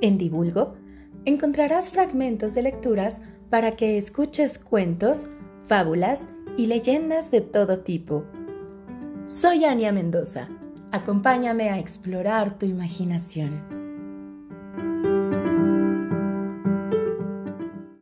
En Divulgo encontrarás fragmentos de lecturas para que escuches cuentos, fábulas y leyendas de todo tipo. Soy Ania Mendoza. Acompáñame a explorar tu imaginación.